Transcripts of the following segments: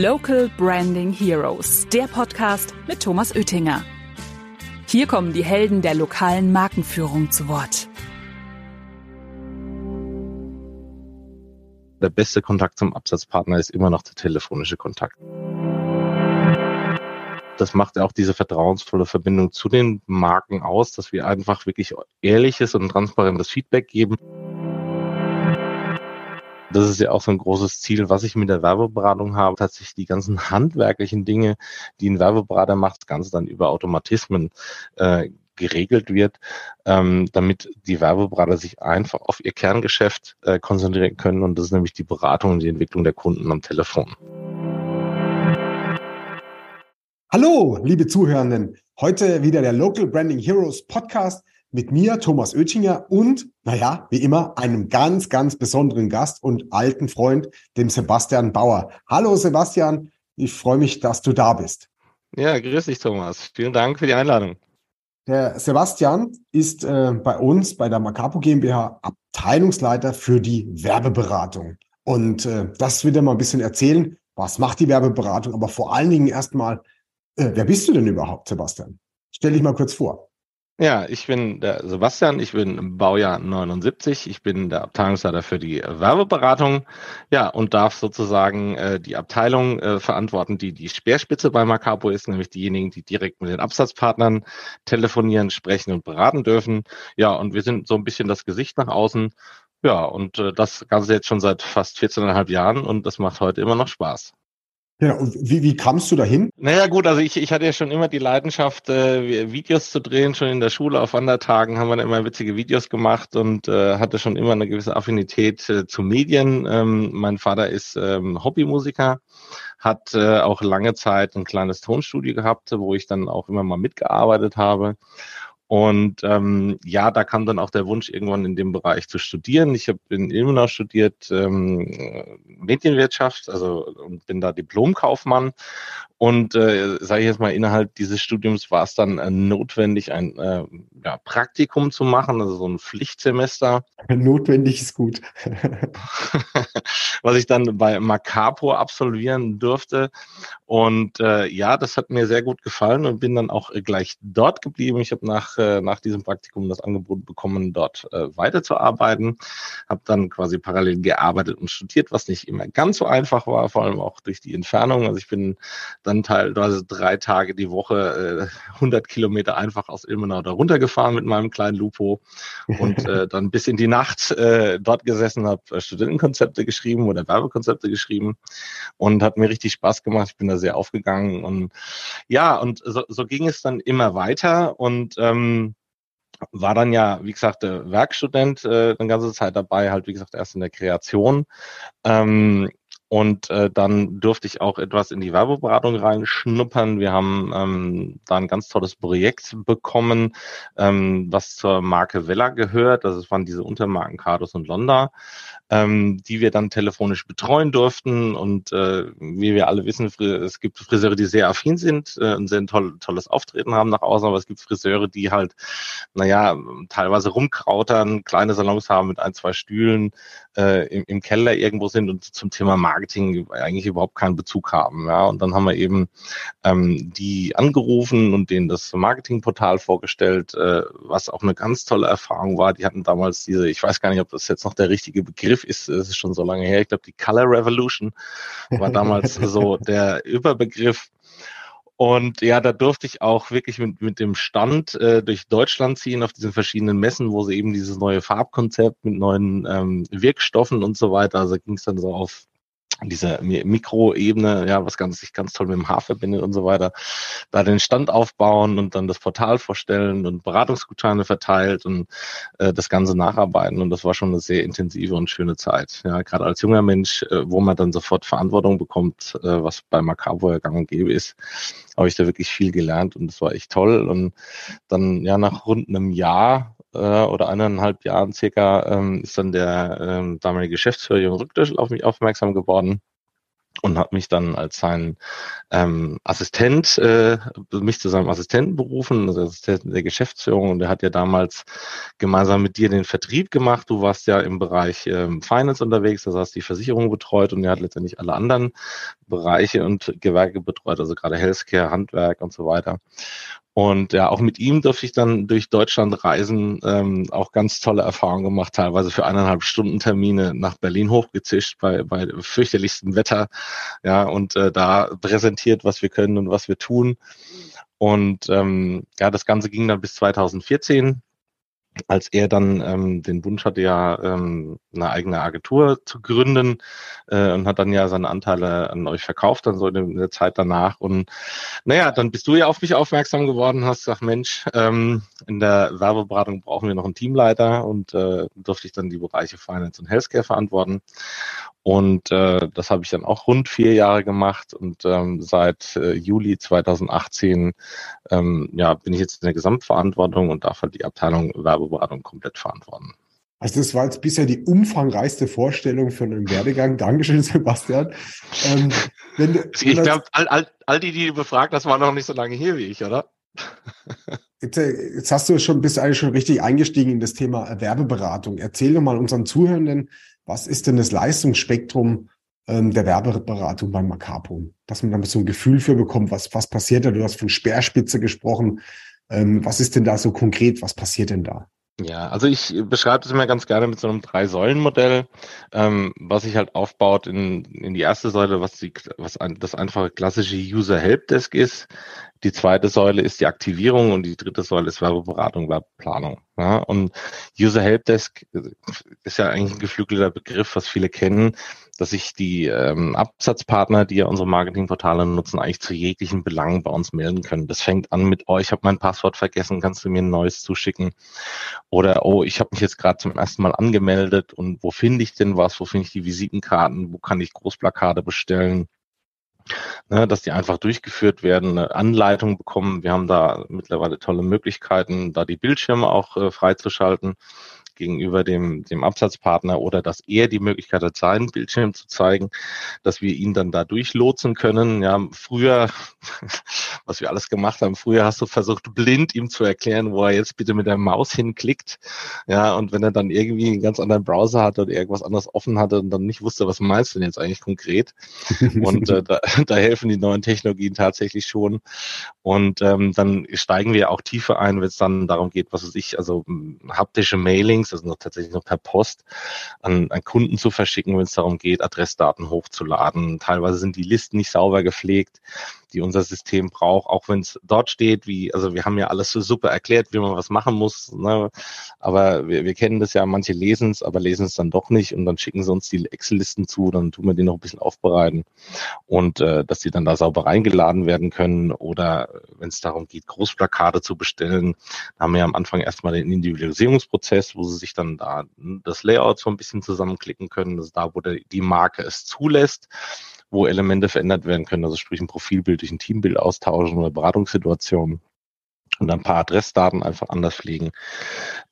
Local Branding Heroes, der Podcast mit Thomas Oettinger. Hier kommen die Helden der lokalen Markenführung zu Wort. Der beste Kontakt zum Absatzpartner ist immer noch der telefonische Kontakt. Das macht auch diese vertrauensvolle Verbindung zu den Marken aus, dass wir einfach wirklich ehrliches und transparentes Feedback geben. Das ist ja auch so ein großes Ziel, was ich mit der Werbeberatung habe, tatsächlich die ganzen handwerklichen Dinge, die ein Werbeberater macht, das Ganze dann über Automatismen äh, geregelt wird, ähm, damit die Werbeberater sich einfach auf ihr Kerngeschäft äh, konzentrieren können und das ist nämlich die Beratung und die Entwicklung der Kunden am Telefon. Hallo, liebe Zuhörenden. Heute wieder der Local Branding Heroes Podcast mit mir, Thomas Oettinger und, naja, wie immer, einem ganz, ganz besonderen Gast und alten Freund, dem Sebastian Bauer. Hallo Sebastian, ich freue mich, dass du da bist. Ja, grüß dich, Thomas. Vielen Dank für die Einladung. Der Sebastian ist äh, bei uns bei der Macapo GmbH Abteilungsleiter für die Werbeberatung. Und äh, das wird er mal ein bisschen erzählen, was macht die Werbeberatung, aber vor allen Dingen erstmal, äh, wer bist du denn überhaupt, Sebastian? Stell dich mal kurz vor. Ja, ich bin der Sebastian, ich bin im Baujahr 79, ich bin der Abteilungsleiter für die Werbeberatung, ja, und darf sozusagen äh, die Abteilung äh, verantworten, die die Speerspitze bei Macapo ist, nämlich diejenigen, die direkt mit den Absatzpartnern telefonieren, sprechen und beraten dürfen. Ja, und wir sind so ein bisschen das Gesicht nach außen. Ja, und äh, das Ganze jetzt schon seit fast 14,5 Jahren und das macht heute immer noch Spaß. Ja, und wie, wie kamst du dahin? Naja gut, also ich, ich hatte ja schon immer die Leidenschaft, äh, Videos zu drehen. Schon in der Schule auf Wandertagen haben wir dann immer witzige Videos gemacht und äh, hatte schon immer eine gewisse Affinität äh, zu Medien. Ähm, mein Vater ist ähm, Hobbymusiker, hat äh, auch lange Zeit ein kleines Tonstudio gehabt, wo ich dann auch immer mal mitgearbeitet habe. Und ähm, ja, da kam dann auch der Wunsch, irgendwann in dem Bereich zu studieren. Ich habe in Ilmenau studiert ähm, Medienwirtschaft, also und bin da Diplomkaufmann und äh, sage ich jetzt mal, innerhalb dieses Studiums war es dann äh, notwendig, ein äh, ja, Praktikum zu machen, also so ein Pflichtsemester. Notwendig ist gut. Was ich dann bei Macapo absolvieren durfte. Und äh, ja, das hat mir sehr gut gefallen und bin dann auch äh, gleich dort geblieben. Ich habe nach, äh, nach diesem Praktikum das Angebot bekommen, dort äh, weiterzuarbeiten. Habe dann quasi parallel gearbeitet und studiert, was nicht immer ganz so einfach war, vor allem auch durch die Entfernung. Also ich bin dann dann teilweise drei Tage die Woche äh, 100 Kilometer einfach aus Ilmenau da runtergefahren mit meinem kleinen Lupo und äh, dann bis in die Nacht äh, dort gesessen, habe äh, Studentenkonzepte geschrieben oder Werbekonzepte geschrieben und hat mir richtig Spaß gemacht. Ich bin da sehr aufgegangen und ja, und so, so ging es dann immer weiter und ähm, war dann ja, wie gesagt, der Werkstudent äh, eine ganze Zeit dabei, halt wie gesagt erst in der Kreation. Ähm, und äh, dann durfte ich auch etwas in die Werbeberatung reinschnuppern. Wir haben ähm, da ein ganz tolles Projekt bekommen, ähm, was zur Marke Vella gehört. Das waren diese Untermarken Cardos und Londa, ähm, die wir dann telefonisch betreuen durften. Und äh, wie wir alle wissen, es gibt Friseure, die sehr affin sind äh, und sehr toll, tolles Auftreten haben nach außen, aber es gibt Friseure, die halt, naja, teilweise rumkrautern, kleine Salons haben mit ein, zwei Stühlen äh, im, im Keller irgendwo sind und zum Thema Marke Marketing eigentlich überhaupt keinen Bezug haben. Ja, und dann haben wir eben ähm, die angerufen und denen das Marketingportal vorgestellt, äh, was auch eine ganz tolle Erfahrung war. Die hatten damals diese, ich weiß gar nicht, ob das jetzt noch der richtige Begriff ist, es ist schon so lange her. Ich glaube, die Color Revolution war damals so der Überbegriff. Und ja, da durfte ich auch wirklich mit, mit dem Stand äh, durch Deutschland ziehen auf diesen verschiedenen Messen, wo sie eben dieses neue Farbkonzept mit neuen ähm, Wirkstoffen und so weiter, also ging es dann so auf diese Mikroebene, ja, was ganz, sich ganz toll mit dem Haar verbindet und so weiter, da den Stand aufbauen und dann das Portal vorstellen und Beratungsgutscheine verteilt und äh, das Ganze nacharbeiten. Und das war schon eine sehr intensive und schöne Zeit. Ja, gerade als junger Mensch, äh, wo man dann sofort Verantwortung bekommt, äh, was bei Macabo ja gang und gäbe ist, habe ich da wirklich viel gelernt und das war echt toll. Und dann, ja, nach rund einem Jahr äh, oder eineinhalb Jahren circa ähm, ist dann der ähm, damalige Geschäftsführer Jürgen Rückdöschel auf mich aufmerksam geworden und hat mich dann als sein ähm, Assistent, äh, mich zu seinem Assistenten berufen, also Assistenten der Geschäftsführung. Und er hat ja damals gemeinsam mit dir den Vertrieb gemacht. Du warst ja im Bereich ähm, Finance unterwegs, das heißt die Versicherung betreut und er hat letztendlich alle anderen Bereiche und Gewerke betreut, also gerade Healthcare, Handwerk und so weiter. Und ja, auch mit ihm durfte ich dann durch Deutschland reisen, ähm, auch ganz tolle Erfahrungen gemacht, teilweise für eineinhalb Stunden Termine nach Berlin hochgezischt bei, bei fürchterlichstem Wetter, ja, und äh, da präsentiert, was wir können und was wir tun. Und ähm, ja, das Ganze ging dann bis 2014 als er dann ähm, den Wunsch hatte, ja ähm, eine eigene Agentur zu gründen äh, und hat dann ja seine Anteile an euch verkauft, dann so in der Zeit danach. Und naja, dann bist du ja auf mich aufmerksam geworden, hast gesagt, Mensch, ähm, in der Werbeberatung brauchen wir noch einen Teamleiter und äh, durfte ich dann die Bereiche Finance und Healthcare verantworten. Und äh, das habe ich dann auch rund vier Jahre gemacht und ähm, seit äh, Juli 2018 ähm, ja, bin ich jetzt in der Gesamtverantwortung und darf halt die Abteilung Werbeberatung komplett verantworten. Also das war jetzt bisher die umfangreichste Vorstellung von einem Werdegang. Dankeschön, Sebastian. Ähm, wenn ich glaube, all, all, all die, die du befragt hast, waren noch nicht so lange hier wie ich, oder? Jetzt, äh, jetzt hast du schon, bist eigentlich schon richtig eingestiegen in das Thema Werbeberatung. Erzähl doch mal unseren Zuhörenden, was ist denn das Leistungsspektrum ähm, der Werbeberatung beim Macapo? Dass man damit so ein Gefühl für bekommt, was, was passiert da? Du hast von Speerspitze gesprochen. Ähm, was ist denn da so konkret? Was passiert denn da? Ja, also ich beschreibe das immer ganz gerne mit so einem Drei-Säulen-Modell, ähm, was sich halt aufbaut in, in die erste Säule, was, die, was ein, das einfache klassische User-Helpdesk ist. Die zweite Säule ist die Aktivierung und die dritte Säule ist Werbeberatung, Werbeplanung. Ja, und User Helpdesk ist ja eigentlich ein geflügelter Begriff, was viele kennen, dass sich die ähm, Absatzpartner, die ja unsere Marketingportale nutzen, eigentlich zu jeglichen Belangen bei uns melden können. Das fängt an mit, oh, ich habe mein Passwort vergessen, kannst du mir ein neues zuschicken? Oder, oh, ich habe mich jetzt gerade zum ersten Mal angemeldet und wo finde ich denn was? Wo finde ich die Visitenkarten? Wo kann ich Großplakate bestellen? ne, dass die einfach durchgeführt werden, eine Anleitung bekommen. Wir haben da mittlerweile tolle Möglichkeiten, da die Bildschirme auch äh, freizuschalten gegenüber dem, dem Absatzpartner oder dass er die Möglichkeit hat, seinen Bildschirm zu zeigen, dass wir ihn dann da durchlotsen können. Ja, früher, was wir alles gemacht haben, früher hast du versucht, blind ihm zu erklären, wo er jetzt bitte mit der Maus hinklickt. Ja, und wenn er dann irgendwie einen ganz anderen Browser hatte oder irgendwas anderes offen hatte und dann nicht wusste, was meinst du denn jetzt eigentlich konkret? Und äh, da, da helfen die neuen Technologien tatsächlich schon. Und ähm, dann steigen wir auch tiefer ein, wenn es dann darum geht, was weiß ich, also haptische Mailings, also noch tatsächlich noch per Post an, an Kunden zu verschicken, wenn es darum geht, Adressdaten hochzuladen. Teilweise sind die Listen nicht sauber gepflegt die unser System braucht, auch wenn es dort steht, wie, also wir haben ja alles so super erklärt, wie man was machen muss, ne? aber wir, wir kennen das ja, manche lesen es, aber lesen es dann doch nicht und dann schicken sie uns die Excel-Listen zu, dann tun wir die noch ein bisschen aufbereiten und äh, dass die dann da sauber reingeladen werden können oder wenn es darum geht, Großplakate zu bestellen, haben wir am Anfang erstmal den Individualisierungsprozess, wo sie sich dann da das Layout so ein bisschen zusammenklicken können, das ist da, wo der, die Marke es zulässt wo Elemente verändert werden können, also sprich ein Profilbild durch ein Teambild austauschen oder Beratungssituationen und ein paar Adressdaten einfach anders pflegen.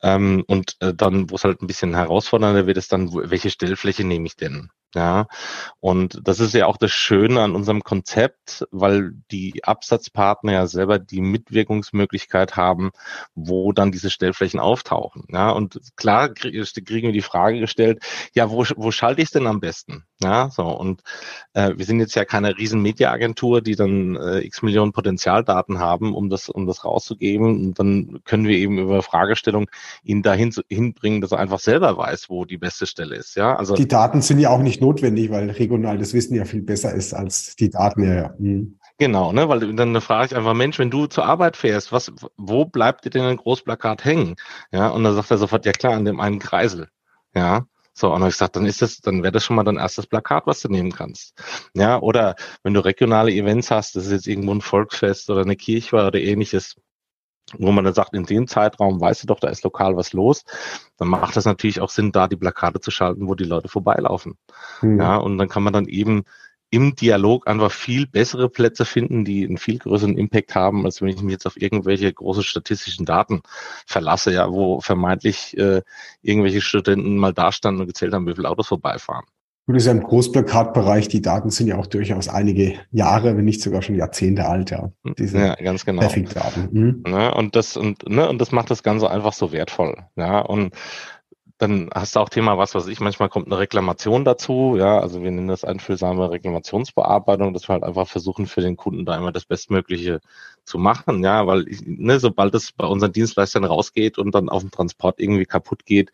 Ähm, und äh, dann, wo es halt ein bisschen herausfordernder wird, ist dann, wo, welche Stellfläche nehme ich denn? Ja, und das ist ja auch das Schöne an unserem Konzept, weil die Absatzpartner ja selber die Mitwirkungsmöglichkeit haben, wo dann diese Stellflächen auftauchen. Ja, und klar kriegen wir die Frage gestellt, ja, wo, wo schalte ich es denn am besten? Ja, so, und äh, wir sind jetzt ja keine riesen Mediaagentur, die dann äh, x Millionen Potenzialdaten haben, um das, um das rauszugeben. Und dann können wir eben über Fragestellung ihn dahin hinbringen, dass er einfach selber weiß, wo die beste Stelle ist. Ja, also die Daten sind ja auch nicht notwendig, weil regional das Wissen ja viel besser ist als die Daten. Ja, ja. Mhm. Genau, ne, weil dann frage ich einfach, Mensch, wenn du zur Arbeit fährst, was, wo bleibt dir denn ein Großplakat hängen? Ja, und dann sagt er sofort, ja klar, an dem einen Kreisel. Ja, so, und dann habe ich gesagt, dann ist das, dann wäre das schon mal dein erstes Plakat, was du nehmen kannst. Ja, oder wenn du regionale Events hast, das ist jetzt irgendwo ein Volksfest oder eine Kirchweih oder ähnliches, wo man dann sagt, in dem Zeitraum weißt du doch, da ist lokal was los, dann macht das natürlich auch Sinn, da die Plakate zu schalten, wo die Leute vorbeilaufen. Mhm. Ja, und dann kann man dann eben im Dialog einfach viel bessere Plätze finden, die einen viel größeren Impact haben, als wenn ich mich jetzt auf irgendwelche große statistischen Daten verlasse, ja, wo vermeintlich äh, irgendwelche Studenten mal dastanden und gezählt haben, wie viele Autos vorbeifahren. Das ist ja im Großplakatbereich, die Daten sind ja auch durchaus einige Jahre, wenn nicht sogar schon Jahrzehnte alt, ja. Diese ja, ganz genau. Daten. Mhm. Ne, und das, und, ne, und das macht das Ganze einfach so wertvoll. Ja, und dann hast du auch Thema, was weiß ich, manchmal kommt eine Reklamation dazu, ja, also wir nennen das einfühlsame Reklamationsbearbeitung, dass wir halt einfach versuchen, für den Kunden da immer das Bestmögliche zu machen, ja, weil, ne, sobald es bei unseren Dienstleistern rausgeht und dann auf dem Transport irgendwie kaputt geht,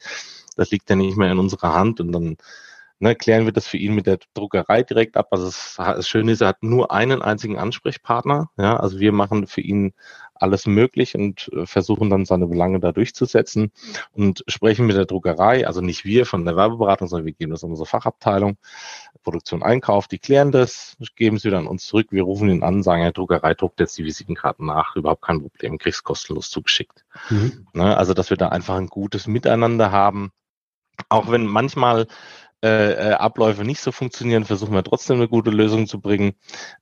das liegt ja nicht mehr in unserer Hand und dann ne, klären wir das für ihn mit der Druckerei direkt ab. Also es, das Schöne ist, er hat nur einen einzigen Ansprechpartner. Ja, also wir machen für ihn alles möglich und äh, versuchen dann seine Belange da durchzusetzen und sprechen mit der Druckerei, also nicht wir von der Werbeberatung, sondern wir geben das an unsere Fachabteilung, Produktion, Einkauf, die klären das, geben sie dann uns zurück, wir rufen ihn an, sagen, ja, Druckerei druckt jetzt die Visitenkarten nach, überhaupt kein Problem, kriegst kostenlos zugeschickt. Mhm. Ne, also, dass wir da einfach ein gutes Miteinander haben, auch wenn manchmal äh, äh, Abläufe nicht so funktionieren, versuchen wir trotzdem eine gute Lösung zu bringen.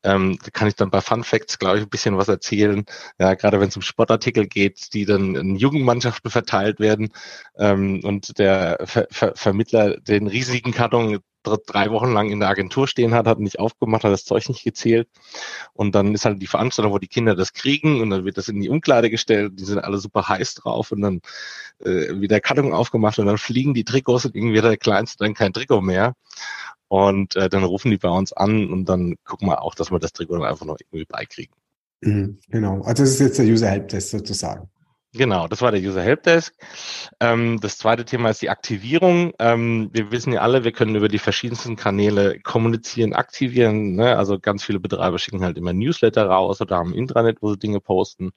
Ähm, da kann ich dann bei Fun Facts, glaube ich, ein bisschen was erzählen. Ja, gerade wenn es um Sportartikel geht, die dann in Jugendmannschaften verteilt werden ähm, und der Ver Ver Vermittler den riesigen Karton drei Wochen lang in der Agentur stehen hat, hat nicht aufgemacht, hat das Zeug nicht gezählt. Und dann ist halt die Veranstaltung, wo die Kinder das kriegen und dann wird das in die Umkleide gestellt. Die sind alle super heiß drauf und dann äh, wieder Karton aufgemacht und dann fliegen die Trikots und irgendwie hat der Kleinste dann kein Trikot mehr. Und äh, dann rufen die bei uns an und dann gucken wir auch, dass wir das Trikot dann einfach noch irgendwie beikriegen. Mhm, genau. Also das ist jetzt der User Help Test sozusagen. Genau, das war der User Helpdesk. Ähm, das zweite Thema ist die Aktivierung. Ähm, wir wissen ja alle, wir können über die verschiedensten Kanäle kommunizieren, aktivieren. Ne? Also ganz viele Betreiber schicken halt immer Newsletter raus oder haben Intranet, wo sie Dinge posten.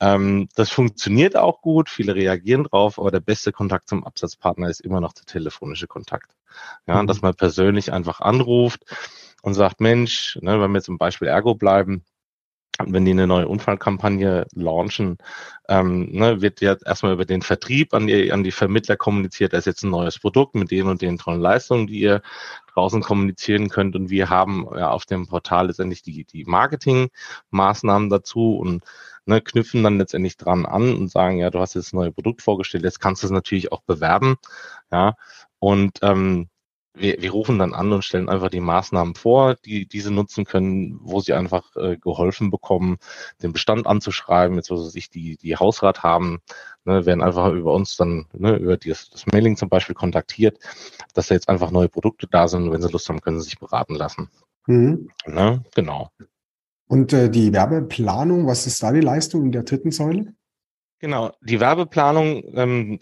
Ähm, das funktioniert auch gut, viele reagieren drauf, aber der beste Kontakt zum Absatzpartner ist immer noch der telefonische Kontakt. Ja, mhm. dass man persönlich einfach anruft und sagt, Mensch, ne, wenn wir zum Beispiel Ergo bleiben, wenn die eine neue Unfallkampagne launchen, ähm, ne, wird ja erstmal über den Vertrieb an die, an die Vermittler kommuniziert, da ist jetzt ein neues Produkt mit den und den tollen Leistungen, die ihr draußen kommunizieren könnt. Und wir haben ja auf dem Portal letztendlich die, die Marketingmaßnahmen dazu und ne, knüpfen dann letztendlich dran an und sagen, ja, du hast jetzt ein neues Produkt vorgestellt, jetzt kannst du es natürlich auch bewerben. Ja, und ähm, wir, wir rufen dann an und stellen einfach die Maßnahmen vor, die diese nutzen können, wo sie einfach äh, geholfen bekommen, den Bestand anzuschreiben, jetzt was ich die die Hausrat haben, ne, werden einfach über uns dann ne, über das, das Mailing zum Beispiel kontaktiert, dass da jetzt einfach neue Produkte da sind. Und wenn sie Lust haben, können sie sich beraten lassen. Mhm. Ne, genau. Und äh, die Werbeplanung, was ist da die Leistung in der dritten Säule? Genau, die Werbeplanung, ähm,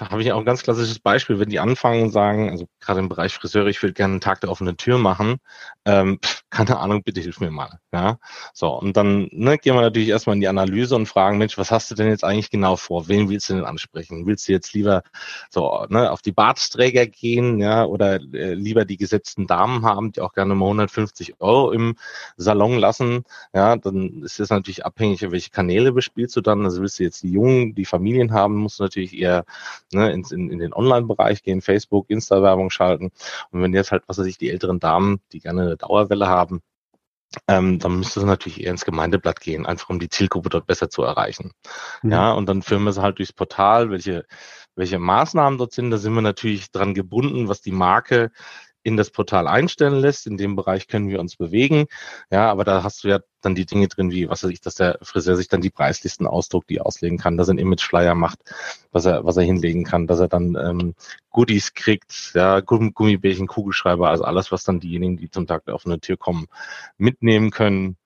habe ich auch ein ganz klassisches Beispiel, wenn die anfangen und sagen, also gerade im Bereich Friseur, ich will gerne einen Tag der offenen Tür machen, ähm, keine Ahnung, bitte hilf mir mal. Ja, so und dann ne, gehen wir natürlich erstmal in die Analyse und fragen, Mensch, was hast du denn jetzt eigentlich genau vor? Wen willst du denn ansprechen? Willst du jetzt lieber so ne, auf die Bartsträger gehen, ja, oder äh, lieber die gesetzten Damen haben, die auch gerne mal 150 Euro im Salon lassen? Ja, dann ist es natürlich abhängig, welche Kanäle bespielst du dann. Also willst du jetzt die Jungen, die Familien haben, musst du natürlich eher ne, in, in, in den Online-Bereich gehen, Facebook, Insta-Werbung schalten. Und wenn jetzt halt, was weiß ich, die älteren Damen, die gerne eine Dauerwelle haben, ähm, dann müsste es natürlich eher ins Gemeindeblatt gehen, einfach um die Zielgruppe dort besser zu erreichen. Mhm. Ja, und dann führen wir sie halt durchs Portal, welche, welche Maßnahmen dort sind. Da sind wir natürlich dran gebunden, was die Marke in das Portal einstellen lässt. In dem Bereich können wir uns bewegen. Ja, aber da hast du ja dann die Dinge drin, wie, was weiß ich, dass der Friseur sich dann die Preislisten ausdruckt, die auslegen kann, dass er einen Image-Flyer macht, was er, was er hinlegen kann, dass er dann ähm, Goodies kriegt, ja, Gummibärchen, Kugelschreiber, also alles, was dann diejenigen, die zum Tag der offenen Tür kommen, mitnehmen können.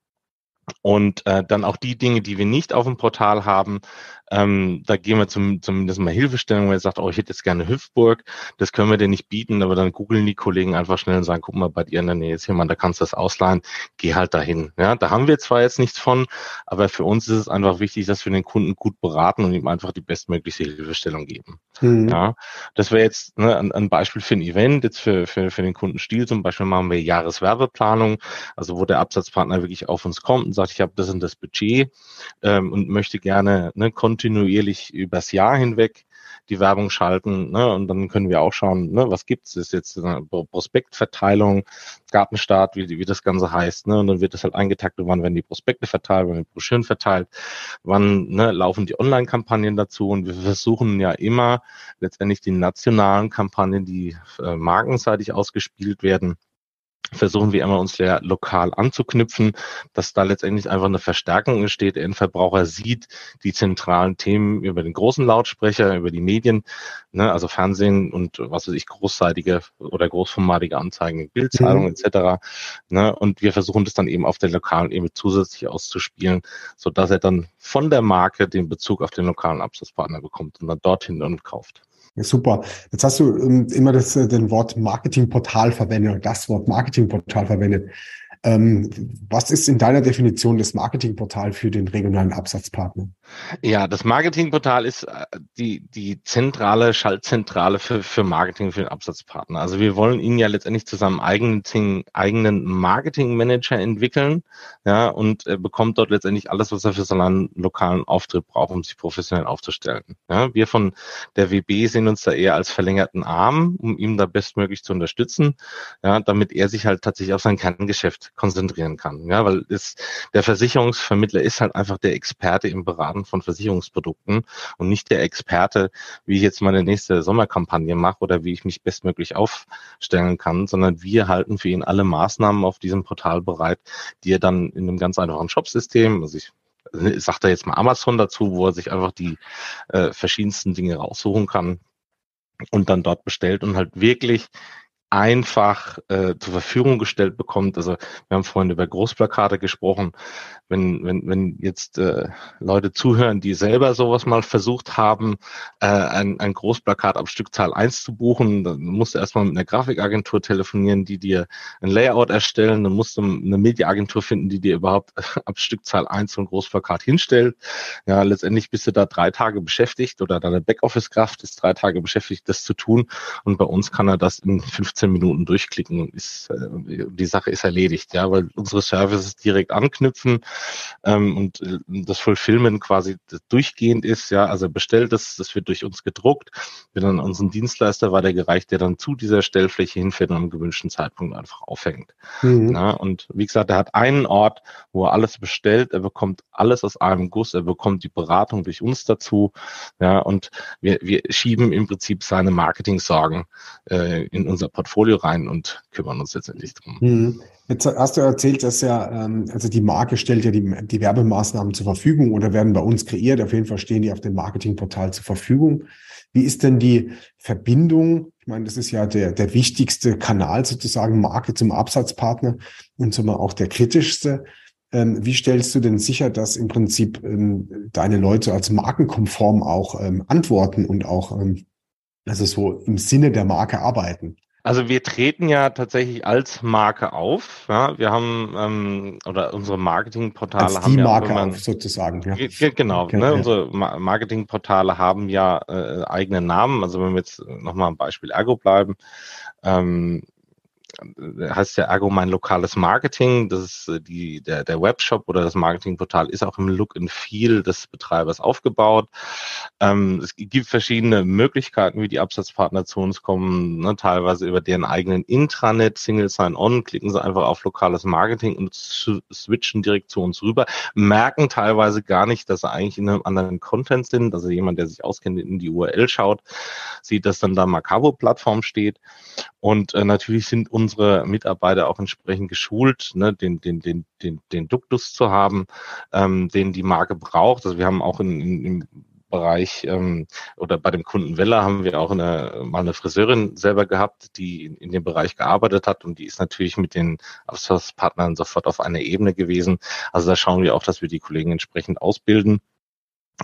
Und äh, dann auch die Dinge, die wir nicht auf dem Portal haben, ähm, da gehen wir zum, zumindest mal Hilfestellung, wenn er sagt, oh, ich hätte jetzt gerne Hüpfburg, das können wir dir nicht bieten, aber dann googeln die Kollegen einfach schnell und sagen, guck mal, bei dir in der Nähe ist jemand, da kannst du das ausleihen, geh halt dahin. Ja, da haben wir zwar jetzt nichts von, aber für uns ist es einfach wichtig, dass wir den Kunden gut beraten und ihm einfach die bestmögliche Hilfestellung geben. Mhm. Ja, das wäre jetzt ne, ein, ein, Beispiel für ein Event, jetzt für, für, für den Kunden Stil zum Beispiel machen wir Jahreswerbeplanung, also wo der Absatzpartner wirklich auf uns kommt sagt, ich habe das und das Budget ähm, und möchte gerne ne, kontinuierlich übers Jahr hinweg die Werbung schalten. Ne? Und dann können wir auch schauen, ne, was gibt's? Ist jetzt eine Prospektverteilung, Gartenstart, wie, wie das Ganze heißt. Ne? Und dann wird das halt eingetaktet, wann werden die Prospekte verteilt, wann werden die Broschüren verteilt, wann ne, laufen die Online-Kampagnen dazu. Und wir versuchen ja immer letztendlich die nationalen Kampagnen, die äh, markenseitig ausgespielt werden, versuchen wir immer uns ja lokal anzuknüpfen, dass da letztendlich einfach eine Verstärkung entsteht. Der Endverbraucher sieht die zentralen Themen über den großen Lautsprecher, über die Medien, ne, also Fernsehen und was weiß ich, großseitige oder großformatige Anzeigen, Bildzeitungen mhm. etc. Ne, und wir versuchen das dann eben auf der lokalen Ebene zusätzlich auszuspielen, so dass er dann von der Marke den Bezug auf den lokalen Absatzpartner bekommt und dann dorthin und kauft. Super. Jetzt hast du ähm, immer das, äh, den Wort Marketingportal verwendet oder das Wort Marketingportal verwendet. Ähm, was ist in deiner Definition das Marketingportal für den regionalen Absatzpartner? Ja, das Marketingportal ist äh, die, die zentrale Schaltzentrale für, für Marketing für den Absatzpartner. Also wir wollen ihn ja letztendlich zusammen eigenen, eigenen Marketingmanager entwickeln, ja, und er bekommt dort letztendlich alles, was er für seinen lokalen Auftritt braucht, um sich professionell aufzustellen. Ja, wir von der WB sehen uns da eher als verlängerten Arm, um ihn da bestmöglich zu unterstützen, ja, damit er sich halt tatsächlich auf sein Kerngeschäft konzentrieren kann. Ja, weil es, der Versicherungsvermittler ist halt einfach der Experte im Beraten von Versicherungsprodukten und nicht der Experte, wie ich jetzt meine nächste Sommerkampagne mache oder wie ich mich bestmöglich aufstellen kann, sondern wir halten für ihn alle Maßnahmen auf diesem Portal bereit, die er dann in einem ganz einfachen Shopsystem, also ich ich sage da jetzt mal Amazon dazu, wo er sich einfach die äh, verschiedensten Dinge raussuchen kann und dann dort bestellt und halt wirklich einfach äh, zur Verfügung gestellt bekommt. Also wir haben vorhin über Großplakate gesprochen. Wenn, wenn, wenn jetzt äh, Leute zuhören, die selber sowas mal versucht haben, äh, ein, ein Großplakat ab Stückzahl eins zu buchen, dann musst du erstmal mit einer Grafikagentur telefonieren, die dir ein Layout erstellen, dann musst du eine Mediaagentur finden, die dir überhaupt ab Stückzahl eins so ein Großplakat hinstellt. Ja, letztendlich bist du da drei Tage beschäftigt oder deine Backoffice-Kraft ist drei Tage beschäftigt, das zu tun. Und bei uns kann er das in 15 15 Minuten durchklicken und ist, äh, die Sache ist erledigt, ja, weil unsere Services direkt anknüpfen ähm, und äh, das Fulfillment quasi durchgehend ist, ja, also bestellt das, das wird durch uns gedruckt, wird dann unseren Dienstleister weitergereicht, der dann zu dieser Stellfläche hinfährt und am gewünschten Zeitpunkt einfach aufhängt. Mhm. Ja, und wie gesagt, er hat einen Ort, wo er alles bestellt, er bekommt alles aus einem Guss, er bekommt die Beratung durch uns dazu, ja, und wir, wir schieben im Prinzip seine Marketing-Sorgen äh, in unser Portfolio Portfolio rein und kümmern uns letztendlich drum. Mhm. Jetzt hast du erzählt, dass ja, ähm, also die Marke stellt ja die, die Werbemaßnahmen zur Verfügung oder werden bei uns kreiert. Auf jeden Fall stehen die auf dem Marketingportal zur Verfügung. Wie ist denn die Verbindung? Ich meine, das ist ja der, der wichtigste Kanal sozusagen, Marke zum Absatzpartner und zum auch der kritischste. Ähm, wie stellst du denn sicher, dass im Prinzip ähm, deine Leute als markenkonform auch antworten und auch also so im Sinne der Marke arbeiten? Also wir treten ja tatsächlich als Marke auf. Ja, wir haben ähm, oder unsere Marketingportale als haben die Marke ja auf, sozusagen. Ja. Genau. Okay, ne, ja. Unsere Marketingportale haben ja äh, eigene Namen. Also wenn wir jetzt nochmal am Beispiel Ergo bleiben, ähm, heißt ja Ergo mein lokales Marketing. Das ist äh, die, der, der Webshop oder das Marketingportal ist auch im Look and Feel des Betreibers aufgebaut. Ähm, es gibt verschiedene Möglichkeiten, wie die Absatzpartner zu uns kommen, ne, teilweise über deren eigenen Intranet, Single Sign-On, klicken sie einfach auf lokales Marketing und switchen direkt zu uns rüber, merken teilweise gar nicht, dass sie eigentlich in einem anderen Content sind. Also jemand, der sich auskennt, in die URL schaut, sieht, dass dann da Macabo-Plattform steht. Und äh, natürlich sind unsere Mitarbeiter auch entsprechend geschult, ne, den, den, den, den, den Duktus zu haben, ähm, den die Marke braucht. Also wir haben auch in, in, im Bereich ähm, oder bei dem Kunden Weller haben wir auch eine, mal eine Friseurin selber gehabt, die in, in dem Bereich gearbeitet hat und die ist natürlich mit den Abschlusspartnern sofort auf einer Ebene gewesen. Also da schauen wir auch, dass wir die Kollegen entsprechend ausbilden.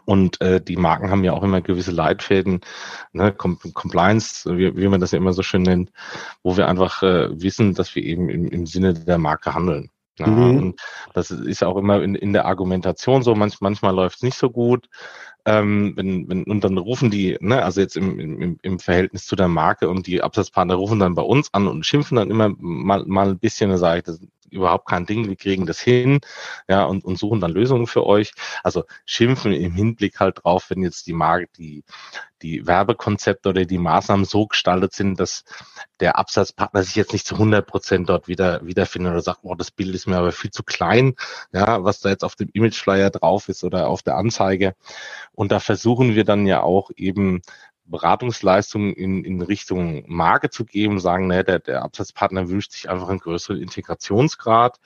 Und äh, die Marken haben ja auch immer gewisse Leitfäden, ne, Com Compliance, wie, wie man das ja immer so schön nennt, wo wir einfach äh, wissen, dass wir eben im, im Sinne der Marke handeln. Ja, mhm. Und das ist auch immer in, in der Argumentation so, manch, manchmal läuft es nicht so gut. Ähm, wenn, wenn, und dann rufen die, ne, also jetzt im, im, im Verhältnis zu der Marke und die Absatzpartner rufen dann bei uns an und schimpfen dann immer mal, mal ein bisschen, da sage ich, das überhaupt kein Ding, wir kriegen das hin, ja, und, und suchen dann Lösungen für euch. Also schimpfen im Hinblick halt drauf, wenn jetzt die Marke, die, die Werbekonzepte oder die Maßnahmen so gestaltet sind, dass der Absatzpartner sich jetzt nicht zu 100 Prozent dort wieder wiederfindet oder sagt, oh, das Bild ist mir aber viel zu klein, ja, was da jetzt auf dem Imageflyer drauf ist oder auf der Anzeige. Und da versuchen wir dann ja auch eben Beratungsleistungen in, in Richtung Marke zu geben, sagen, ne, der, der Absatzpartner wünscht sich einfach einen größeren Integrationsgrad.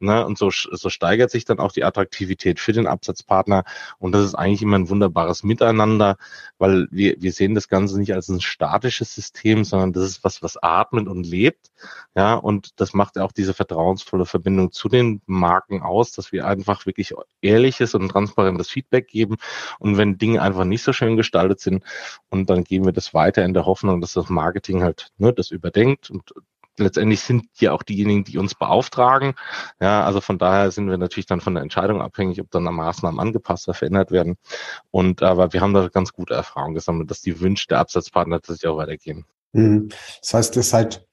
Ne? Und so, so steigert sich dann auch die Attraktivität für den Absatzpartner. Und das ist eigentlich immer ein wunderbares Miteinander, weil wir, wir sehen das Ganze nicht als ein statisches System, sondern das ist was, was atmet und lebt. Ja, und das macht ja auch diese vertrauensvolle Verbindung zu den Marken aus, dass wir einfach wirklich ehrliches und transparentes Feedback geben. Und wenn Dinge einfach nicht so schön gestaltet sind, und dann geben wir das weiter in der Hoffnung, dass das Marketing halt ne, das überdenkt und letztendlich sind die auch diejenigen, die uns beauftragen. Ja, also von daher sind wir natürlich dann von der Entscheidung abhängig, ob dann Maßnahmen angepasst oder verändert werden. Und aber wir haben da ganz gute Erfahrungen gesammelt, dass die Wünsche der Absatzpartner tatsächlich auch weitergehen. Mhm. Das heißt, ihr seid,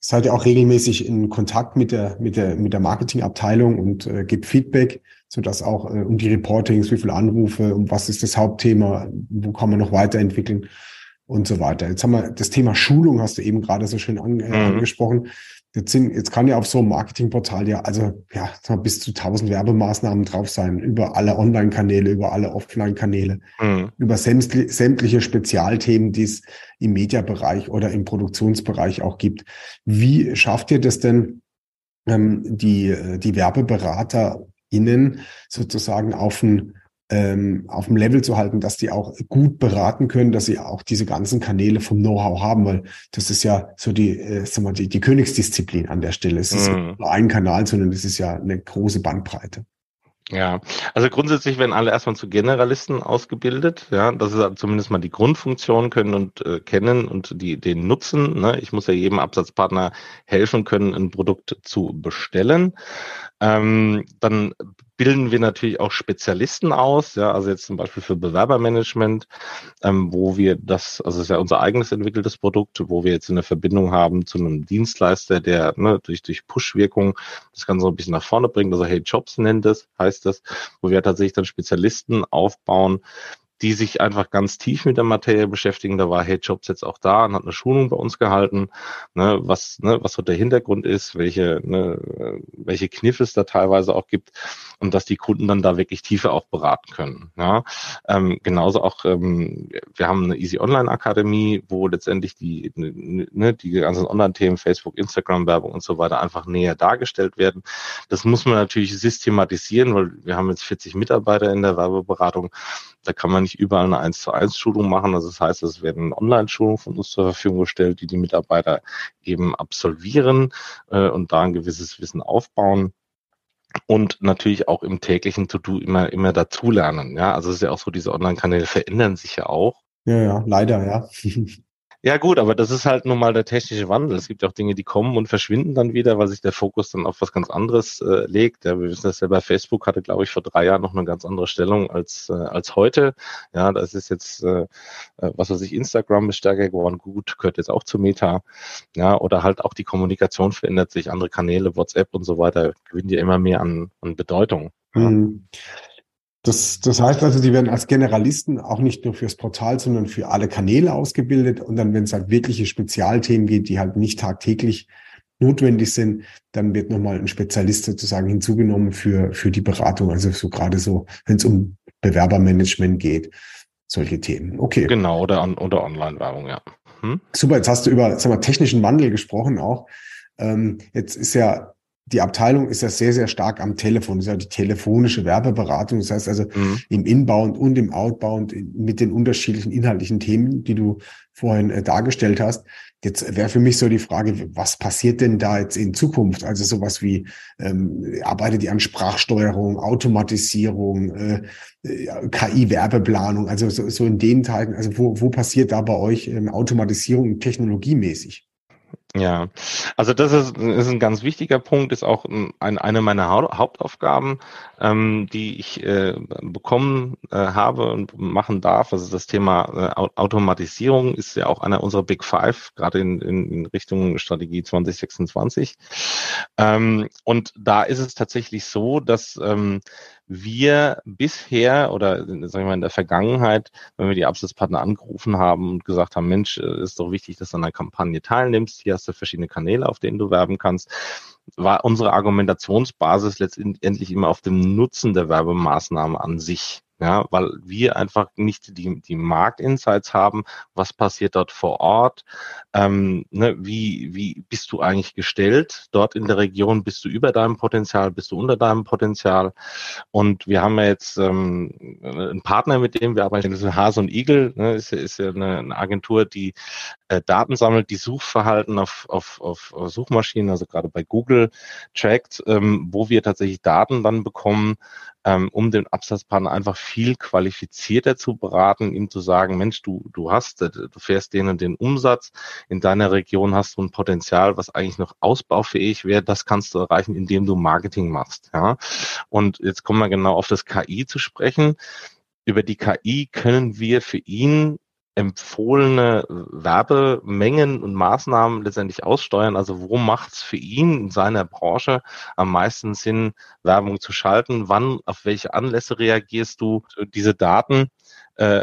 seid ihr auch regelmäßig in Kontakt mit der, mit der, mit der Marketingabteilung und äh, gibt Feedback, sodass auch äh, um die Reportings, wie viele Anrufe, um was ist das Hauptthema, wo kann man noch weiterentwickeln, und so weiter. Jetzt haben wir das Thema Schulung, hast du eben gerade so schön an, äh, mhm. angesprochen. Jetzt, sind, jetzt kann ja auf so einem Marketingportal ja, also ja, bis zu 1000 Werbemaßnahmen drauf sein, über alle Online-Kanäle, über alle Offline-Kanäle, mhm. über sämtliche, sämtliche Spezialthemen, die es im Mediabereich oder im Produktionsbereich auch gibt. Wie schafft ihr das denn, ähm, die, die WerbeberaterInnen sozusagen auf ein ähm, auf dem Level zu halten, dass die auch gut beraten können, dass sie auch diese ganzen Kanäle vom Know-how haben, weil das ist ja so die, äh, sag mal, die, die Königsdisziplin an der Stelle. Es ist mhm. nur ein Kanal, sondern es ist ja eine große Bandbreite. Ja, also grundsätzlich werden alle erstmal zu Generalisten ausgebildet. Ja, das ist zumindest mal die Grundfunktion können und äh, kennen und die den Nutzen. Ne? Ich muss ja jedem Absatzpartner helfen können, ein Produkt zu bestellen. Ähm, dann bilden wir natürlich auch Spezialisten aus, ja, also jetzt zum Beispiel für Bewerbermanagement, ähm, wo wir das, also es ist ja unser eigenes entwickeltes Produkt, wo wir jetzt eine Verbindung haben zu einem Dienstleister, der ne, durch, durch Push-Wirkung das Ganze so ein bisschen nach vorne bringt, also Hey Jobs nennt es, heißt das, wo wir tatsächlich dann Spezialisten aufbauen, die sich einfach ganz tief mit der Materie beschäftigen. Da war Hey Jobs jetzt auch da und hat eine Schulung bei uns gehalten, ne, was, ne, was so der Hintergrund ist, welche, ne, welche Kniffe es da teilweise auch gibt und dass die Kunden dann da wirklich tiefer auch beraten können. Ja. Ähm, genauso auch, ähm, wir haben eine Easy Online Akademie, wo letztendlich die, ne, die ganzen Online-Themen, Facebook, Instagram-Werbung und so weiter einfach näher dargestellt werden. Das muss man natürlich systematisieren, weil wir haben jetzt 40 Mitarbeiter in der Werbeberatung. Da kann man nicht überall eine 1 zu 1 Schulung machen. Also das heißt, es werden Online-Schulungen von uns zur Verfügung gestellt, die die Mitarbeiter eben absolvieren äh, und da ein gewisses Wissen aufbauen und natürlich auch im täglichen To-Do immer, immer dazulernen. Ja, also es ist ja auch so, diese Online-Kanäle verändern sich ja auch. Ja, ja, leider, ja. Ja gut, aber das ist halt nun mal der technische Wandel. Es gibt auch Dinge, die kommen und verschwinden dann wieder, weil sich der Fokus dann auf was ganz anderes äh, legt. Ja, wir wissen das selber, Facebook hatte, glaube ich, vor drei Jahren noch eine ganz andere Stellung als, äh, als heute. Ja, das ist jetzt, äh, äh was weiß ich, Instagram ist stärker geworden, gut, gehört jetzt auch zu Meta. Ja, oder halt auch die Kommunikation verändert sich, andere Kanäle, WhatsApp und so weiter, gewinnen ja immer mehr an, an Bedeutung. Ja. Das, das heißt also, die werden als Generalisten auch nicht nur fürs Portal, sondern für alle Kanäle ausgebildet. Und dann, wenn es halt wirkliche Spezialthemen geht, die halt nicht tagtäglich notwendig sind, dann wird nochmal ein Spezialist sozusagen hinzugenommen für, für die Beratung. Also so gerade so, wenn es um Bewerbermanagement geht, solche Themen. Okay. Genau, oder, oder Online-Werbung, ja. Hm? Super, jetzt hast du über sag mal, technischen Wandel gesprochen auch. Ähm, jetzt ist ja die Abteilung ist ja sehr, sehr stark am Telefon. Das ist ja die telefonische Werbeberatung. Das heißt also mhm. im Inbound und im Outbound mit den unterschiedlichen inhaltlichen Themen, die du vorhin äh, dargestellt hast. Jetzt wäre für mich so die Frage, was passiert denn da jetzt in Zukunft? Also sowas wie, ähm, arbeitet ihr an Sprachsteuerung, Automatisierung, äh, äh KI-Werbeplanung, also so, so in den Teilen, also wo, wo passiert da bei euch ähm, Automatisierung technologiemäßig? Ja, also das ist, ist ein ganz wichtiger Punkt, ist auch ein, eine meiner Hauptaufgaben, ähm, die ich äh, bekommen äh, habe und machen darf. Also das Thema äh, Automatisierung ist ja auch einer unserer Big Five, gerade in, in, in Richtung Strategie 2026. Ähm, und da ist es tatsächlich so, dass ähm, wir bisher oder sagen wir mal in der Vergangenheit, wenn wir die Absatzpartner angerufen haben und gesagt haben, Mensch, äh, ist doch wichtig, dass du an einer Kampagne teilnimmst, hier hast du verschiedene Kanäle, auf denen du werben kannst, war unsere Argumentationsbasis letztendlich immer auf dem Nutzen der Werbemaßnahme an sich. Ja, weil wir einfach nicht die, die Marktinsights haben, was passiert dort vor Ort, ähm, ne, wie, wie bist du eigentlich gestellt? Dort in der Region, bist du über deinem Potenzial, bist du unter deinem Potenzial. Und wir haben ja jetzt ähm, einen Partner, mit dem wir arbeiten, das ist Hase und Igel, ne, ist, ist ja eine, eine Agentur, die äh, Daten sammelt, die Suchverhalten auf, auf, auf Suchmaschinen, also gerade bei Google trackt, ähm, wo wir tatsächlich Daten dann bekommen, ähm, um den Absatzpartner einfach viel qualifizierter zu beraten, ihm zu sagen, Mensch, du, du hast, äh, du fährst den und den Umsatz, in deiner Region hast du ein Potenzial, was eigentlich noch ausbaufähig wäre, das kannst du erreichen, indem du Marketing machst. Ja? Und jetzt kommen wir genau auf das KI zu sprechen. Über die KI können wir für ihn empfohlene Werbemengen und Maßnahmen letztendlich aussteuern. Also wo macht es für ihn in seiner Branche am meisten Sinn, Werbung zu schalten? Wann, auf welche Anlässe reagierst du? Diese Daten, äh,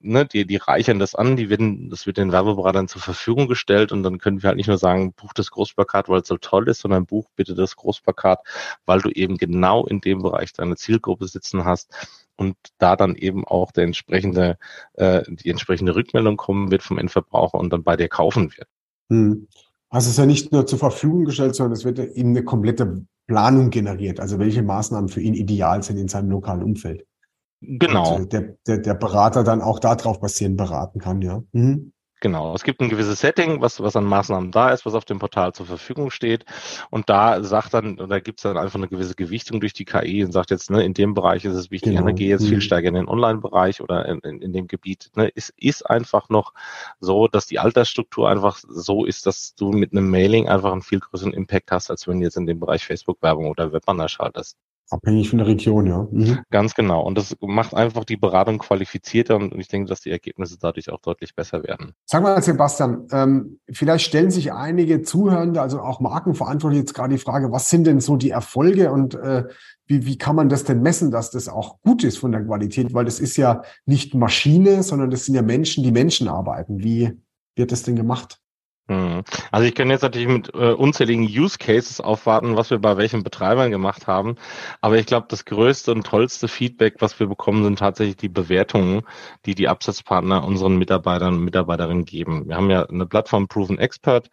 ne, die, die reichern das an, die werden, das wird den Werbeberatern zur Verfügung gestellt und dann können wir halt nicht nur sagen, buch das Großplakat, weil es so toll ist, sondern buch bitte das Großplakat, weil du eben genau in dem Bereich deine Zielgruppe sitzen hast und da dann eben auch der entsprechende, äh, die entsprechende Rückmeldung kommen wird vom Endverbraucher und dann bei dir kaufen wird. Hm. Also es ist ja nicht nur zur Verfügung gestellt, sondern es wird eben eine komplette Planung generiert, also welche Maßnahmen für ihn ideal sind in seinem lokalen Umfeld. Genau. Und der, der, der Berater dann auch darauf basierend beraten kann, ja. Mhm. Genau, es gibt ein gewisses Setting, was, was an Maßnahmen da ist, was auf dem Portal zur Verfügung steht. Und da sagt dann, oder gibt es dann einfach eine gewisse Gewichtung durch die KI und sagt jetzt, ne, in dem Bereich ist es wichtig, genau. gehe jetzt viel mhm. stärker in den Online-Bereich oder in, in, in, dem Gebiet. Ne, es ist einfach noch so, dass die Altersstruktur einfach so ist, dass du mit einem Mailing einfach einen viel größeren Impact hast, als wenn du jetzt in dem Bereich Facebook-Werbung oder Webbanner schaltest. Abhängig von der Region, ja. Mhm. Ganz genau. Und das macht einfach die Beratung qualifizierter und ich denke, dass die Ergebnisse dadurch auch deutlich besser werden. Sag mal, Sebastian, ähm, vielleicht stellen sich einige Zuhörende, also auch Markenverantwortliche jetzt gerade die Frage, was sind denn so die Erfolge und äh, wie, wie kann man das denn messen, dass das auch gut ist von der Qualität? Weil das ist ja nicht Maschine, sondern das sind ja Menschen, die Menschen arbeiten. Wie wird das denn gemacht? Hm. Also ich kann jetzt natürlich mit äh, unzähligen Use Cases aufwarten, was wir bei welchen Betreibern gemacht haben. Aber ich glaube, das größte und tollste Feedback, was wir bekommen, sind tatsächlich die Bewertungen, die die Absatzpartner unseren Mitarbeitern und Mitarbeiterinnen geben. Wir haben ja eine Plattform Proven Expert,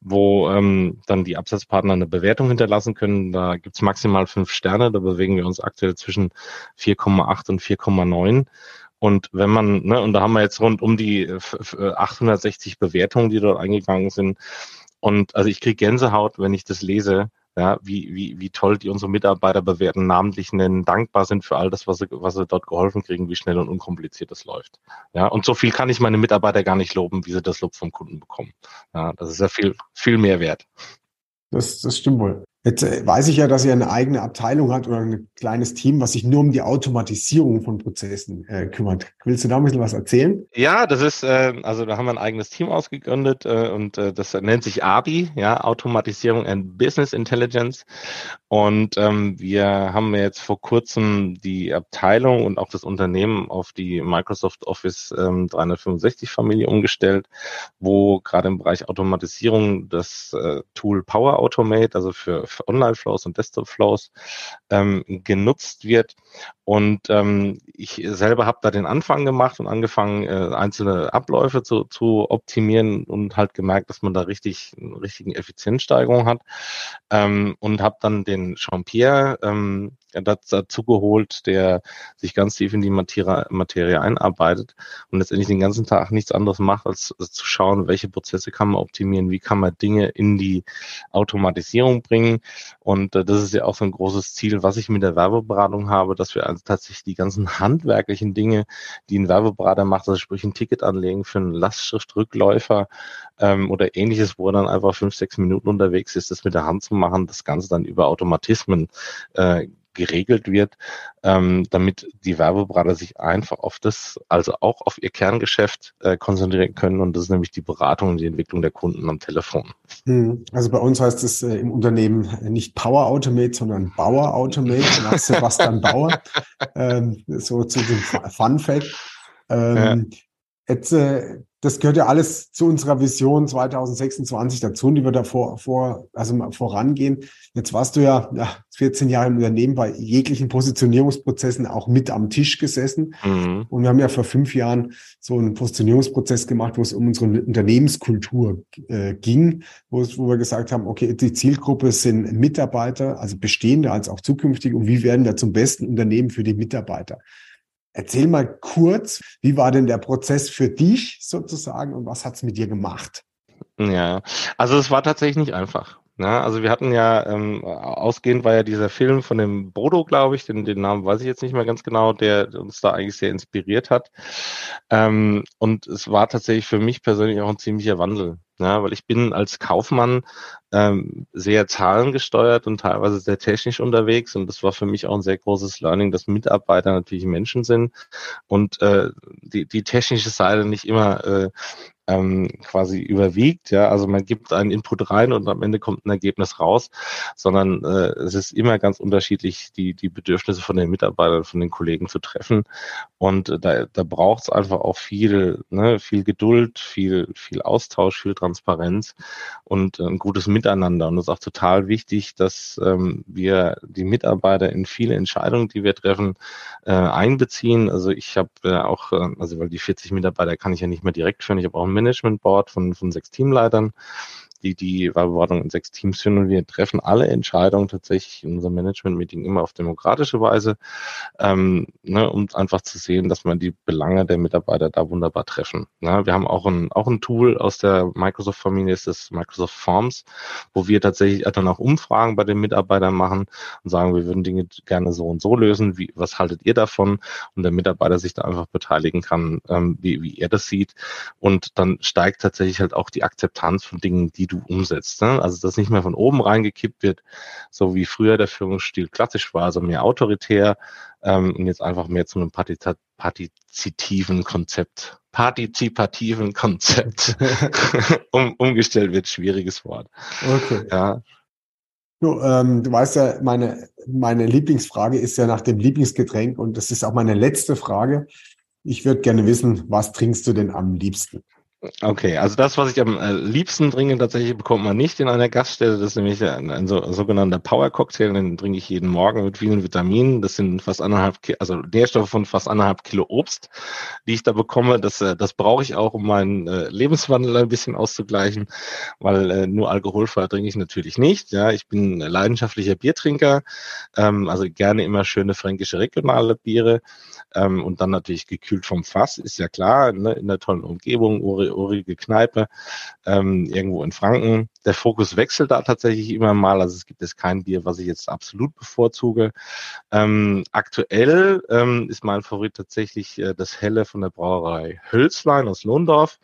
wo ähm, dann die Absatzpartner eine Bewertung hinterlassen können. Da gibt's maximal fünf Sterne. Da bewegen wir uns aktuell zwischen 4,8 und 4,9. Und wenn man, ne, und da haben wir jetzt rund um die 860 äh, Bewertungen, die dort eingegangen sind. Und also ich kriege Gänsehaut, wenn ich das lese, ja, wie, wie, wie toll die unsere Mitarbeiter bewerten, namentlich nennen, dankbar sind für all das, was sie, was sie dort geholfen kriegen, wie schnell und unkompliziert das läuft. Ja, und so viel kann ich meine Mitarbeiter gar nicht loben, wie sie das Lob vom Kunden bekommen. Ja, das ist ja viel, viel mehr wert. Das, das stimmt wohl. Jetzt äh, weiß ich ja, dass ihr eine eigene Abteilung hat oder ein kleines Team, was sich nur um die Automatisierung von Prozessen äh, kümmert. Willst du da ein bisschen was erzählen? Ja, das ist, äh, also da haben wir ein eigenes Team ausgegründet äh, und äh, das nennt sich ABI, ja, Automatisierung and Business Intelligence. Und ähm, wir haben jetzt vor kurzem die Abteilung und auch das Unternehmen auf die Microsoft Office ähm, 365 Familie umgestellt, wo gerade im Bereich Automatisierung das äh, Tool Power Automate, also für Online-Flows und Desktop-Flows ähm, genutzt wird. Und ähm, ich selber habe da den Anfang gemacht und angefangen, äh, einzelne Abläufe zu, zu optimieren und halt gemerkt, dass man da richtig einen richtigen Effizienzsteigerung hat. Ähm, und habe dann den Jean-Pierre ähm, dazu geholt, der sich ganz tief in die Materie, Materie einarbeitet und letztendlich den ganzen Tag nichts anderes macht, als, zu schauen, welche Prozesse kann man optimieren, wie kann man Dinge in die Automatisierung bringen. Und äh, das ist ja auch so ein großes Ziel, was ich mit der Werbeberatung habe, dass wir also tatsächlich die ganzen handwerklichen Dinge, die ein Werbeberater macht, also sprich ein Ticket anlegen für einen Lastschriftrückläufer ähm, oder ähnliches, wo er dann einfach fünf, sechs Minuten unterwegs ist, das mit der Hand zu machen, das Ganze dann über Automatismen äh, geregelt wird, ähm, damit die Werbeberater sich einfach auf das, also auch auf ihr Kerngeschäft äh, konzentrieren können. Und das ist nämlich die Beratung und die Entwicklung der Kunden am Telefon. Hm. Also bei uns heißt es äh, im Unternehmen nicht Power Automate, sondern Bauer Automate nach Sebastian Bauer. ähm, so zu dem Fun Fact. Ähm, ja. Jetzt, äh, das gehört ja alles zu unserer Vision 2026 dazu, die wir da vor, vor, also vorangehen. Jetzt warst du ja, ja 14 Jahre im Unternehmen bei jeglichen Positionierungsprozessen auch mit am Tisch gesessen. Mhm. Und wir haben ja vor fünf Jahren so einen Positionierungsprozess gemacht, wo es um unsere Unternehmenskultur äh, ging, wo, es, wo wir gesagt haben, okay, die Zielgruppe sind Mitarbeiter, also bestehende als auch zukünftig. Und wie werden wir zum besten Unternehmen für die Mitarbeiter? Erzähl mal kurz, wie war denn der Prozess für dich sozusagen und was hat's mit dir gemacht? Ja, also es war tatsächlich nicht einfach. Ne? Also wir hatten ja, ähm, ausgehend war ja dieser Film von dem Bodo, glaube ich, den, den Namen weiß ich jetzt nicht mehr ganz genau, der uns da eigentlich sehr inspiriert hat. Ähm, und es war tatsächlich für mich persönlich auch ein ziemlicher Wandel. Ja, weil ich bin als Kaufmann ähm, sehr zahlengesteuert und teilweise sehr technisch unterwegs und das war für mich auch ein sehr großes Learning, dass Mitarbeiter natürlich Menschen sind und äh, die, die technische Seite nicht immer äh, ähm, quasi überwiegt. Ja, also man gibt einen Input rein und am Ende kommt ein Ergebnis raus, sondern äh, es ist immer ganz unterschiedlich, die die Bedürfnisse von den Mitarbeitern, von den Kollegen zu treffen. Und äh, da, da braucht es einfach auch viel, ne, viel Geduld, viel viel Austausch, viel Transparenz und äh, ein gutes Miteinander. Und es ist auch total wichtig, dass ähm, wir die Mitarbeiter in viele Entscheidungen, die wir treffen, äh, einbeziehen. Also ich habe äh, auch, äh, also weil die 40 Mitarbeiter kann ich ja nicht mehr direkt führen, ich habe auch Management Board von, von sechs Teamleitern die die Verwaltung in sechs Teams führen und wir treffen alle Entscheidungen tatsächlich in unserem Management-Meeting immer auf demokratische Weise, ähm, ne, um einfach zu sehen, dass man die Belange der Mitarbeiter da wunderbar treffen. Ne? Wir haben auch ein, auch ein Tool aus der Microsoft-Familie, ist das Microsoft Forms, wo wir tatsächlich dann auch Umfragen bei den Mitarbeitern machen und sagen, wir würden Dinge gerne so und so lösen. Wie, was haltet ihr davon? Und der Mitarbeiter sich da einfach beteiligen kann, ähm, wie, wie er das sieht. Und dann steigt tatsächlich halt auch die Akzeptanz von Dingen, die du du umsetzt. Ne? Also dass nicht mehr von oben reingekippt wird, so wie früher der Führungsstil klassisch war, also mehr autoritär ähm, und jetzt einfach mehr zu einem partizipativen Konzept, partizipativen Konzept um, umgestellt wird. Schwieriges Wort. Okay. Ja. Du, ähm, du weißt ja, meine, meine Lieblingsfrage ist ja nach dem Lieblingsgetränk und das ist auch meine letzte Frage. Ich würde gerne wissen, was trinkst du denn am liebsten? Okay, also das, was ich am äh, liebsten trinke, tatsächlich bekommt man nicht in einer Gaststätte. Das ist nämlich ein, ein so, sogenannter Power-Cocktail, den trinke ich jeden Morgen mit vielen Vitaminen. Das sind fast anderthalb, also Nährstoffe von fast anderthalb Kilo Obst, die ich da bekomme. Das, äh, das brauche ich auch, um meinen äh, Lebenswandel ein bisschen auszugleichen, weil äh, nur alkoholfrei trinke ich natürlich nicht. Ja, ich bin leidenschaftlicher Biertrinker, ähm, also gerne immer schöne fränkische regionale Biere ähm, und dann natürlich gekühlt vom Fass, ist ja klar, ne, in der tollen Umgebung, urige Kneipe, ähm, irgendwo in Franken. Der Fokus wechselt da tatsächlich immer mal, also es gibt jetzt kein Bier, was ich jetzt absolut bevorzuge. Ähm, aktuell ähm, ist mein Favorit tatsächlich äh, das Helle von der Brauerei Hölzlein aus Lohndorf.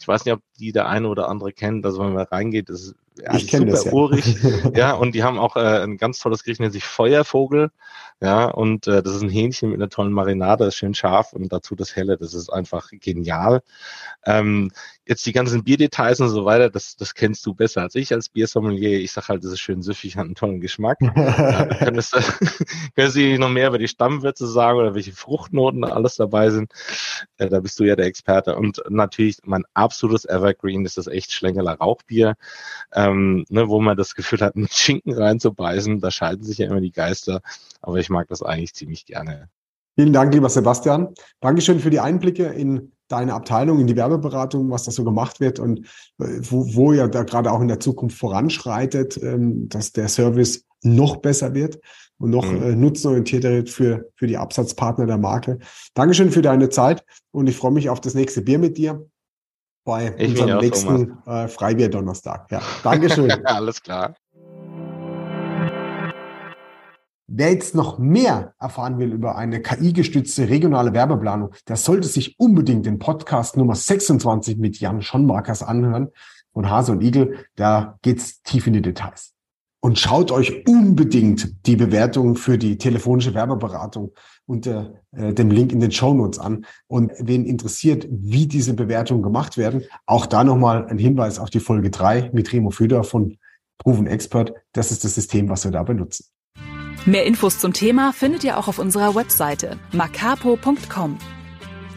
Ich weiß nicht, ob die der eine oder andere kennt, also wenn man reingeht, ist ja, ich super das, ja. urig. ja, und die haben auch äh, ein ganz tolles Gericht, nennt sich Feuervogel. Ja, und äh, das ist ein Hähnchen mit einer tollen Marinade, ist schön scharf und dazu das Helle, das ist einfach genial. Ähm, jetzt die ganzen Bierdetails und so weiter, das, das kennst du besser als ich als Biersommelier. Ich sag halt, das ist schön süffig, hat einen tollen Geschmack. ja, könntest, können Sie noch mehr über die Stammwürze sagen oder welche Fruchtnoten alles dabei sind? Äh, da bist du ja der Experte. Und natürlich mein absolutes Evergreen ist das echt Schlengeler Rauchbier. Äh, ähm, ne, wo man das Gefühl hat, einen Schinken reinzubeißen. Da scheiden sich ja immer die Geister, aber ich mag das eigentlich ziemlich gerne. Vielen Dank, lieber Sebastian. Dankeschön für die Einblicke in deine Abteilung, in die Werbeberatung, was da so gemacht wird und äh, wo, wo ja da gerade auch in der Zukunft voranschreitet, ähm, dass der Service noch besser wird und noch mhm. äh, nutzenorientierter wird für, für die Absatzpartner der Marke. Dankeschön für deine Zeit und ich freue mich auf das nächste Bier mit dir bei ich unserem nächsten äh, Freibier-Donnerstag. Ja, Dankeschön. Alles klar. Wer jetzt noch mehr erfahren will über eine KI-gestützte regionale Werbeplanung, der sollte sich unbedingt den Podcast Nummer 26 mit Jan Schonmarkers anhören von Hase und Igel. Da geht's tief in die Details. Und schaut euch unbedingt die Bewertung für die telefonische Werbeberatung unter äh, dem Link in den Show Notes an. Und wen interessiert, wie diese Bewertungen gemacht werden, auch da nochmal ein Hinweis auf die Folge drei mit Remo Föder von Proven Expert. Das ist das System, was wir da benutzen. Mehr Infos zum Thema findet ihr auch auf unserer Webseite macapo.com.